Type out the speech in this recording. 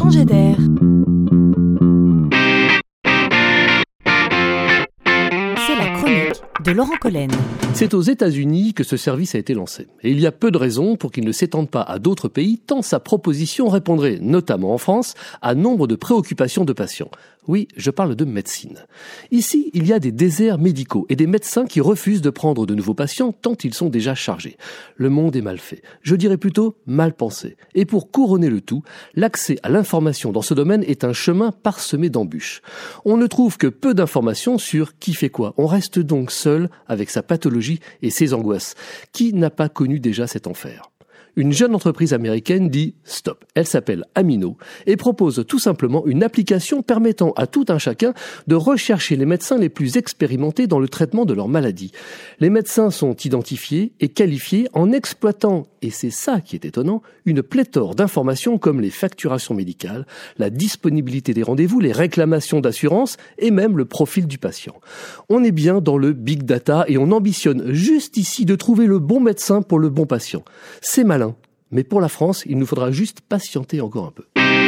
changer d'air. De Laurent Collen. C'est aux États-Unis que ce service a été lancé. Et il y a peu de raisons pour qu'il ne s'étende pas à d'autres pays, tant sa proposition répondrait, notamment en France, à nombre de préoccupations de patients. Oui, je parle de médecine. Ici, il y a des déserts médicaux et des médecins qui refusent de prendre de nouveaux patients tant ils sont déjà chargés. Le monde est mal fait. Je dirais plutôt mal pensé. Et pour couronner le tout, l'accès à l'information dans ce domaine est un chemin parsemé d'embûches. On ne trouve que peu d'informations sur qui fait quoi. On reste donc seul avec sa pathologie et ses angoisses. Qui n'a pas connu déjà cet enfer? Une jeune entreprise américaine dit stop. Elle s'appelle Amino et propose tout simplement une application permettant à tout un chacun de rechercher les médecins les plus expérimentés dans le traitement de leur maladie. Les médecins sont identifiés et qualifiés en exploitant, et c'est ça qui est étonnant, une pléthore d'informations comme les facturations médicales, la disponibilité des rendez-vous, les réclamations d'assurance et même le profil du patient. On est bien dans le big data et on ambitionne juste ici de trouver le bon médecin pour le bon patient. Mais pour la France, il nous faudra juste patienter encore un peu.